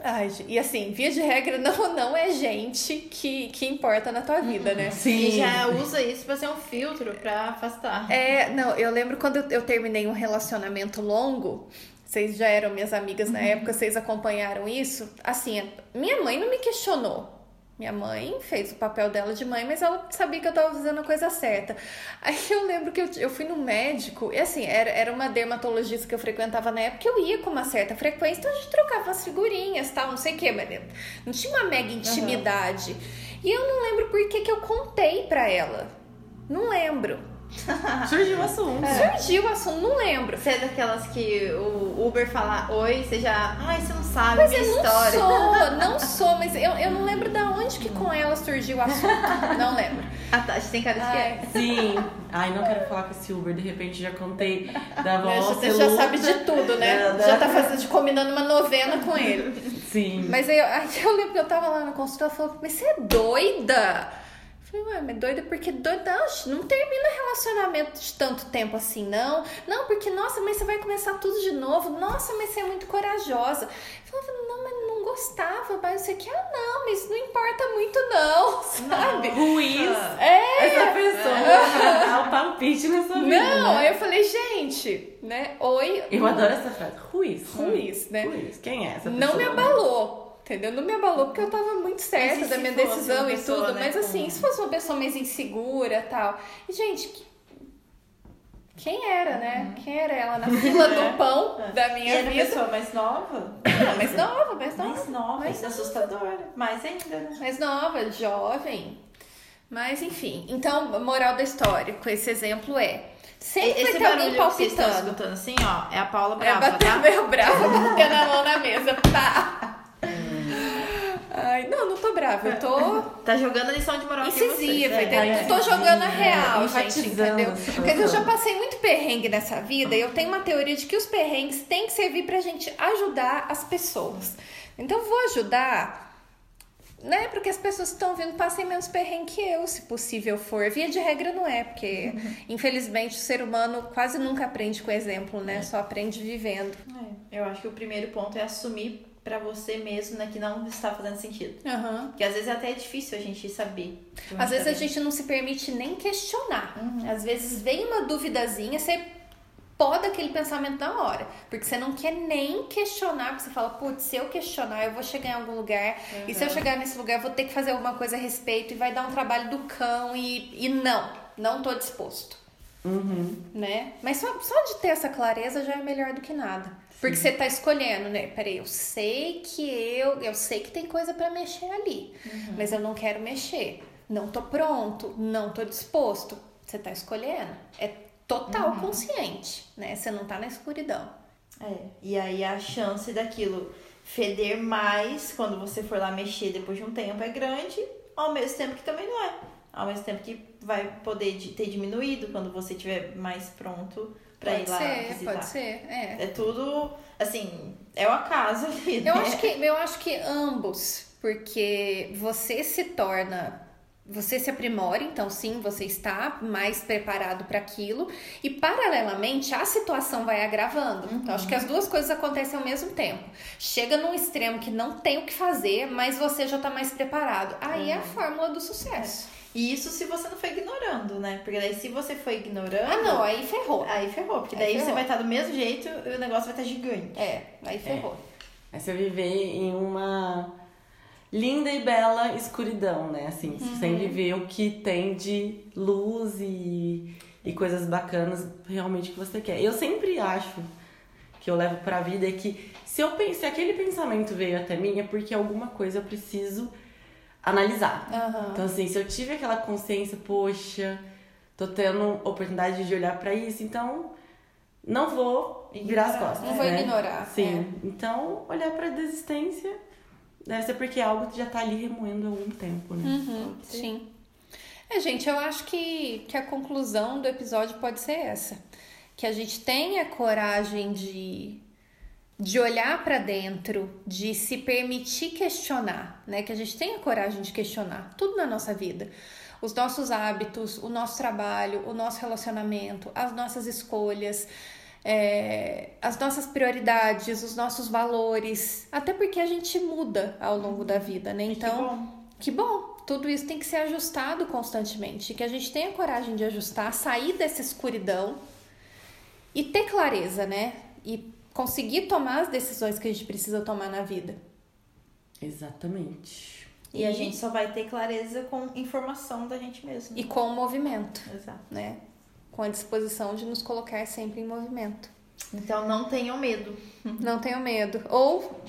Ai, e assim, via de regra, não, não é gente que, que importa na tua vida, né? E já usa isso pra ser um filtro pra afastar. É, não, eu lembro quando eu, eu terminei um relacionamento longo, vocês já eram minhas amigas na época, vocês acompanharam isso. Assim, minha mãe não me questionou. Minha mãe fez o papel dela de mãe, mas ela sabia que eu tava fazendo a coisa certa. Aí eu lembro que eu, eu fui no médico, e assim, era, era uma dermatologista que eu frequentava na época, eu ia com uma certa frequência, então a gente trocava umas figurinhas, tal, não sei o quê, mas não tinha uma mega intimidade. E eu não lembro por que, que eu contei pra ela. Não lembro. Surgiu o assunto. Surgiu o assunto, não lembro. Você é daquelas que o Uber fala oi, você já. Ai, você não sabe Mas minha eu não história. sou, não sou, mas eu, eu não lembro da onde que com ela surgiu o assunto. Não lembro. A Tati tem cara de que é. Sim. Ai, não quero falar com esse Uber. De repente já contei da né, avó. você já sabe de tudo, né? Da- Já tá fazendo, combinando uma novena com ele. Sim. Mas aí, eu, aí eu lembro que eu tava lá no consultório, ela falou, mas você é doida? Eu falei, ué, mas doida porque doida não, não termina relacionamento de tanto tempo assim, não. Não, porque, nossa, mas você vai começar tudo de novo. Nossa, mas você é muito corajosa. Eu falava, não, mas não gostava, mas você quer, ah, não, mas não importa muito, não, sabe? Ruiz. É, Essa pessoa dá o palpite na sua vida. não, né? aí eu falei, gente, né? Oi. Eu adoro essa frase. Ruiz. Ruiz, né? Ruiz. Quem é essa pessoa? Não me abalou. Entendeu? Não me abalou porque eu tava muito certa e da minha decisão e pessoa, tudo. né, Mas assim, se fosse uma pessoa mais insegura e tal. E, gente, que- quem era, né? Quem era ela na fila do pão da E minha era vida? pessoa mais nova? Não, mais nova, mais nova. Mais nova, mais é assustadora. Mais ainda, né? Mais nova, jovem. Mas enfim, então, moral da história com esse exemplo é: sempre vai Esse ter alguém que vocês palpitando. escutando assim, ó, é a Paula É Brava, bater tá? meu bravo, bater na mão na mesa. Pá! Ai, não, não tô brava, eu tô Tá jogando lição de moral incisiva, é. entendeu? é. Tô jogando a É, real, gente, entendeu? a. Porque eu já passei muito perrengue nessa vida e eu tenho uma teoria de que os perrengues têm que servir pra gente ajudar as pessoas. Então eu vou ajudar, né? Porque as pessoas que estão vindo passem menos perrengue que eu, se possível for. Via de regra não é, porque infelizmente o ser humano quase nunca aprende com exemplo, né? Só aprende vivendo. É, Eu acho que o primeiro ponto é assumir pra você mesmo, né, que não está fazendo sentido. Aham. Porque às vezes até é difícil a gente saber. Às vezes tá a gente não se permite nem questionar. Às vezes vem uma duvidazinha, você poda aquele pensamento na hora. Porque você não quer nem questionar, porque você fala, putz, se eu questionar, eu vou chegar em algum lugar. E se eu chegar nesse lugar, eu vou ter que fazer alguma coisa a respeito e vai dar um trabalho do cão. E, e não, não tô disposto. Uhum. Né? Mas só, só de ter essa clareza já é melhor do que nada. Porque você tá escolhendo, né? Peraí, eu sei que eu. Eu sei que tem coisa pra mexer ali. Mas eu não quero mexer. Não tô pronto, não tô disposto. Você tá escolhendo. É total consciente, né? Você não tá na escuridão. É, e aí a chance daquilo feder mais quando você for lá mexer depois de um tempo é grande, ao mesmo tempo que também não é. Ao mesmo tempo que vai poder ter diminuído quando você estiver mais pronto pode ir lá ser, visitar. pode ser. É. É tudo, assim, é o acaso ali, né? Eu acho que, eu acho que ambos, porque você se torna, você se aprimora, então sim, você está mais preparado para aquilo e paralelamente a situação vai agravando. Então acho que as duas coisas acontecem ao mesmo tempo. Chega num extremo que não tem o que fazer, mas você já tá mais preparado. Aí é a fórmula do sucesso. E isso se você não for ignorando, né? Porque daí se você for ignorando, Ah, não, aí ferrou. aí ferrou. Porque Aí daí você ferrou. vai estar do mesmo jeito e o negócio vai estar gigante. É, aí ferrou. É você viver em uma linda e bela escuridão, né? Assim, sem viver o que tem de luz e, e coisas bacanas realmente que você quer. Eu sempre acho que eu levo pra vida é que se eu pense, se aquele pensamento veio até mim é porque alguma coisa eu preciso analisar. Aham. Então, assim, se eu tive aquela consciência, poxa, tô tendo oportunidade de olhar pra isso, então não vou virar as costas. Não vou né? ignorar, Sim. Então, olhar pra desistência deve ser porque é algo que já tá ali remoendo há algum tempo, né? Uhum, sim. É, gente, eu acho que, que a conclusão do episódio pode ser essa. Que a gente tenha coragem de, de olhar pra dentro, de se permitir questionar, né? Que a gente tenha coragem de questionar tudo na nossa vida. os nossos hábitos, o nosso trabalho, o nosso relacionamento, as nossas escolhas, é, as nossas prioridades, os nossos valores, até porque a gente muda ao longo da vida, né? Então, que bom. que bom. Tudo isso tem que ser ajustado constantemente, que a gente tenha coragem de ajustar, sair dessa escuridão e ter clareza, né? E conseguir tomar as decisões que a gente precisa tomar na vida. Exatamente. E, e a gente só vai ter clareza com informação da gente mesmo. E com o movimento. Exato. Né? Com a disposição de nos colocar sempre em movimento. Então não tenham medo. Não tenham medo. Ou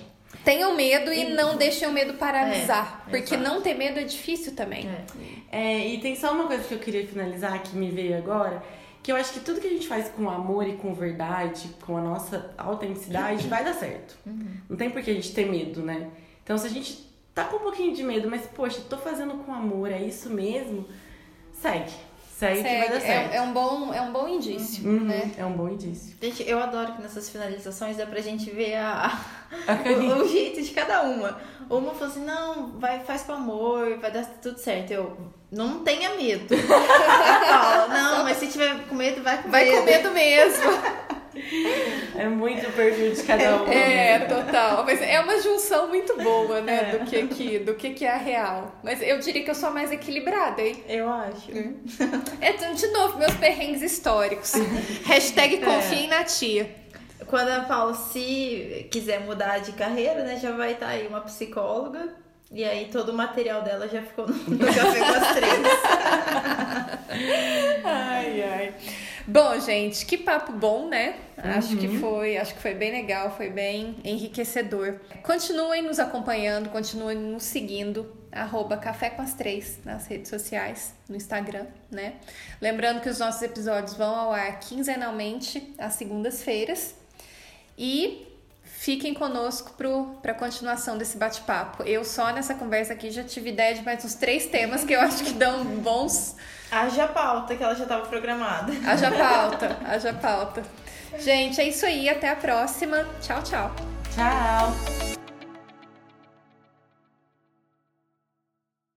tenham medo e, e não deixem o medo paralisar. É, porque exato. não ter medo é difícil também. É. é. e tem só uma coisa que eu queria finalizar que me veio agora. Que eu acho que tudo que a gente faz com amor e com verdade, com a nossa autenticidade, vai dar certo. Uhum. Não tem por que a gente ter medo, né? Então se a gente tá com um pouquinho de medo, mas poxa, tô fazendo com amor, é isso mesmo, segue Segue, Segue. que vai dar certo. É, é, um, bom, é um bom indício, uhum, né? É um bom indício. Gente, eu adoro que nessas finalizações dá pra gente ver a, o, o, jeito de cada uma. Uma falou assim, não, vai, faz com amor, vai dar tudo certo. Eu, não tenha medo. não, mas se tiver com medo, vai com vai medo. Vai com medo mesmo. É muito o perfil de cada um. É, total. Mas é uma junção muito boa, né? É. Do, que, que, do que, que é a real. Mas eu diria que eu sou mais equilibrada, hein? Eu acho. É, de novo, meus perrengues históricos. Hashtag confiem é. na tia. Quando a Paula, se quiser mudar de carreira, né? Já vai estar tá aí uma psicóloga. E aí todo o material dela já ficou no, no café com as três. ai, ai. Bom, gente, que papo bom, né? Uhum. Acho que uhum. foi, acho que foi bem legal, foi bem enriquecedor. Continuem nos acompanhando, continuem nos seguindo, arroba Café com as Três nas redes sociais, no Instagram, né? Lembrando que os nossos episódios vão ao ar quinzenalmente, às segundas-feiras. E fiquem conosco para a continuação desse bate-papo. Eu só nessa conversa aqui já tive ideia de mais uns três temas que eu acho que dão bons Haja pauta, que ela já estava programada. Haja pauta, haja pauta. Gente, é isso aí. Até a próxima. Tchau, tchau. Tchau.